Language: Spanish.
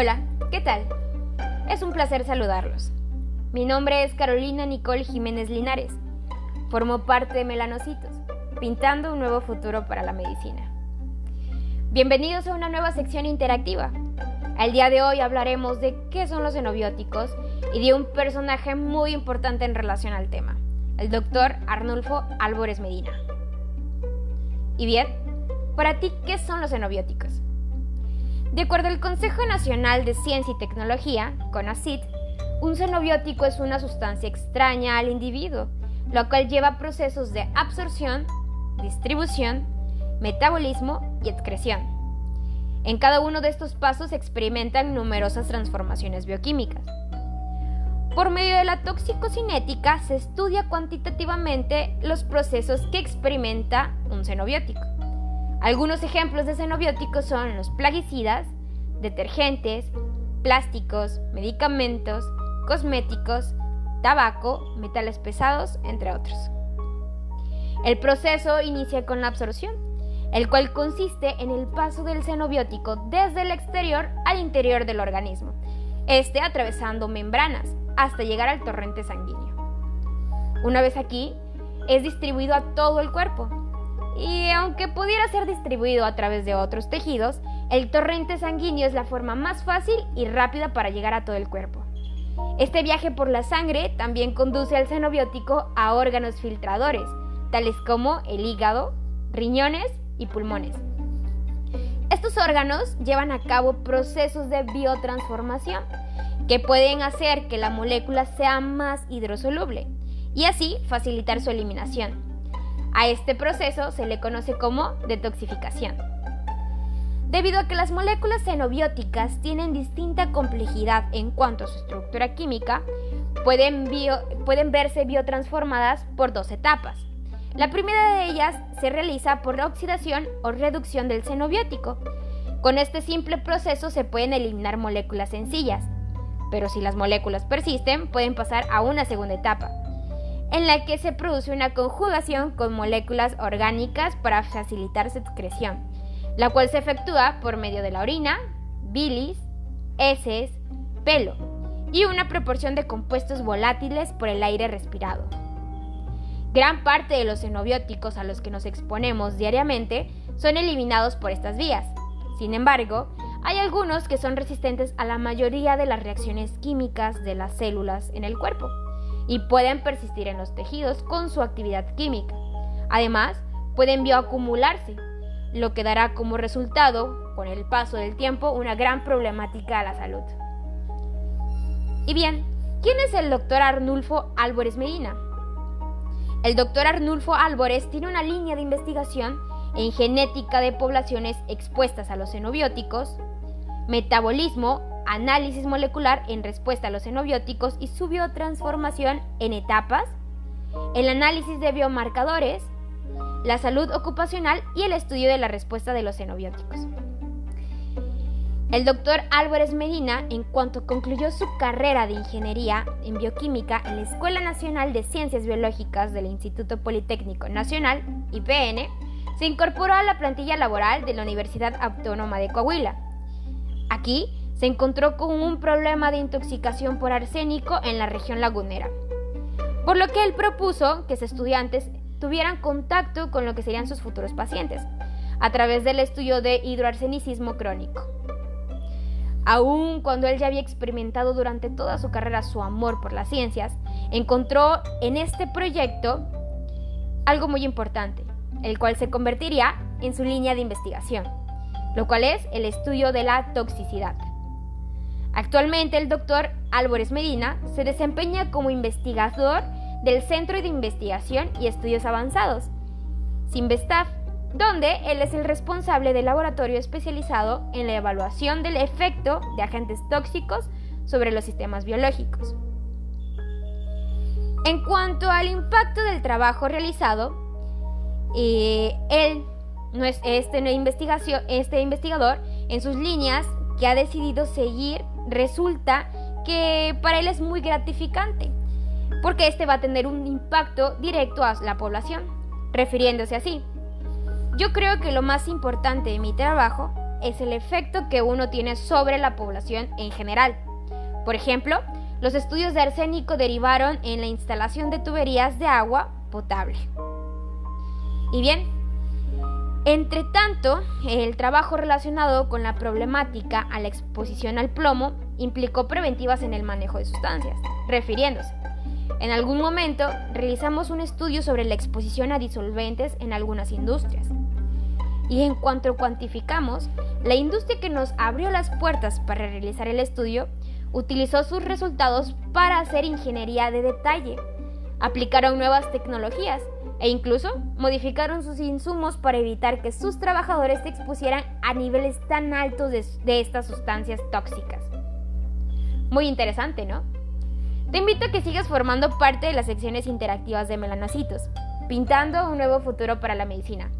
Hola, ¿qué tal? Es un placer saludarlos. Mi nombre es Carolina Nicole Jiménez Linares. Formo parte de Melanocitos, pintando un nuevo futuro para la medicina. Bienvenidos a una nueva sección interactiva. El día de hoy hablaremos de qué son los xenobióticos y de un personaje muy importante en relación al tema, el doctor Arnulfo Álvarez Medina. Y bien, para ti, ¿qué son los xenobióticos? De acuerdo al Consejo Nacional de Ciencia y Tecnología, CONACYT, un xenobiótico es una sustancia extraña al individuo, lo cual lleva procesos de absorción, distribución, metabolismo y excreción. En cada uno de estos pasos se experimentan numerosas transformaciones bioquímicas. Por medio de la toxicocinética se estudia cuantitativamente los procesos que experimenta un xenobiótico. Algunos ejemplos de xenobióticos son los plaguicidas, detergentes, plásticos, medicamentos, cosméticos, tabaco, metales pesados, entre otros. El proceso inicia con la absorción, el cual consiste en el paso del xenobiótico desde el exterior al interior del organismo, este atravesando membranas hasta llegar al torrente sanguíneo. Una vez aquí, es distribuido a todo el cuerpo, y aunque pudiera ser distribuido a través de otros tejidos, el torrente sanguíneo es la forma más fácil y rápida para llegar a todo el cuerpo. Este viaje por la sangre también conduce al xenobiótico a órganos filtradores, tales como el hígado, riñones y pulmones. Estos órganos llevan a cabo procesos de biotransformación que pueden hacer que la molécula sea más hidrosoluble y así facilitar su eliminación. A este proceso se le conoce como detoxificación. Debido a que las moléculas xenobióticas tienen distinta complejidad en cuanto a su estructura química, pueden, verse biotransformadas por dos etapas. La primera de ellas se realiza por la oxidación o reducción del xenobiótico. Con este simple proceso se pueden eliminar moléculas sencillas, pero si las moléculas persisten pueden pasar a una segunda etapa, en la que se produce una conjugación con moléculas orgánicas para facilitar su excreción, la cual se efectúa por medio de la orina, bilis, heces, pelo y una proporción de compuestos volátiles por el aire respirado. Gran parte de los xenobióticos a los que nos exponemos diariamente son eliminados por estas vías. Sin embargo, hay algunos que son resistentes a la mayoría de las reacciones químicas de las células en el cuerpo y pueden persistir en los tejidos con su actividad química. Además, pueden bioacumularse, lo que dará como resultado, con el paso del tiempo, una gran problemática a la salud. Y bien, ¿quién es el doctor Arnulfo Álvarez Medina? El doctor Arnulfo Álvarez tiene una línea de investigación en genética de poblaciones expuestas a los xenobióticos, metabolismo análisis molecular en respuesta a los xenobióticos y su biotransformación en etapas, el análisis de biomarcadores, la salud ocupacional y el estudio de la respuesta de los xenobióticos. El doctor Álvarez Medina, en cuanto concluyó su carrera de ingeniería en bioquímica en la Escuela Nacional de Ciencias Biológicas del Instituto Politécnico Nacional, IPN, se incorporó a la plantilla laboral de la Universidad Autónoma de Coahuila. Aquí se encontró con un problema de intoxicación por arsénico en la región lagunera, por lo que él propuso que sus estudiantes tuvieran contacto con lo que serían sus futuros pacientes, a través del estudio de hidroarsenicismo crónico. Aun cuando él ya había experimentado durante toda su carrera su amor por las ciencias, encontró en este proyecto algo muy importante, el cual se convertiría en su línea de investigación, lo cual es el estudio de la toxicidad. Actualmente el doctor Álvarez Medina se desempeña como investigador del Centro de Investigación y Estudios Avanzados, Sinvestav, donde él es el responsable del laboratorio especializado en la evaluación del efecto de agentes tóxicos sobre los sistemas biológicos. En cuanto al impacto del trabajo realizado, eh, él, este, este investigador, en sus líneas que ha decidido seguir resulta que para él es muy gratificante, porque este va a tener un impacto directo a la población, refiriéndose así. Yo creo que lo más importante de mi trabajo es el efecto que uno tiene sobre la población en general. Por ejemplo, los estudios de arsénico derivaron en la instalación de tuberías de agua potable. Y bien, entre tanto, el trabajo relacionado con la problemática a la exposición al plomo implicó preventivas en el manejo de sustancias, refiriéndose. En algún momento realizamos un estudio sobre la exposición a disolventes en algunas industrias. Y en cuanto cuantificamos, la industria que nos abrió las puertas para realizar el estudio utilizó sus resultados para hacer ingeniería de detalle, aplicaron nuevas tecnologías e incluso modificaron sus insumos para evitar que sus trabajadores se expusieran a niveles tan altos de, estas sustancias tóxicas. Muy interesante, ¿no? Te invito a que sigas formando parte de las secciones interactivas de Melanocitos, pintando un nuevo futuro para la medicina.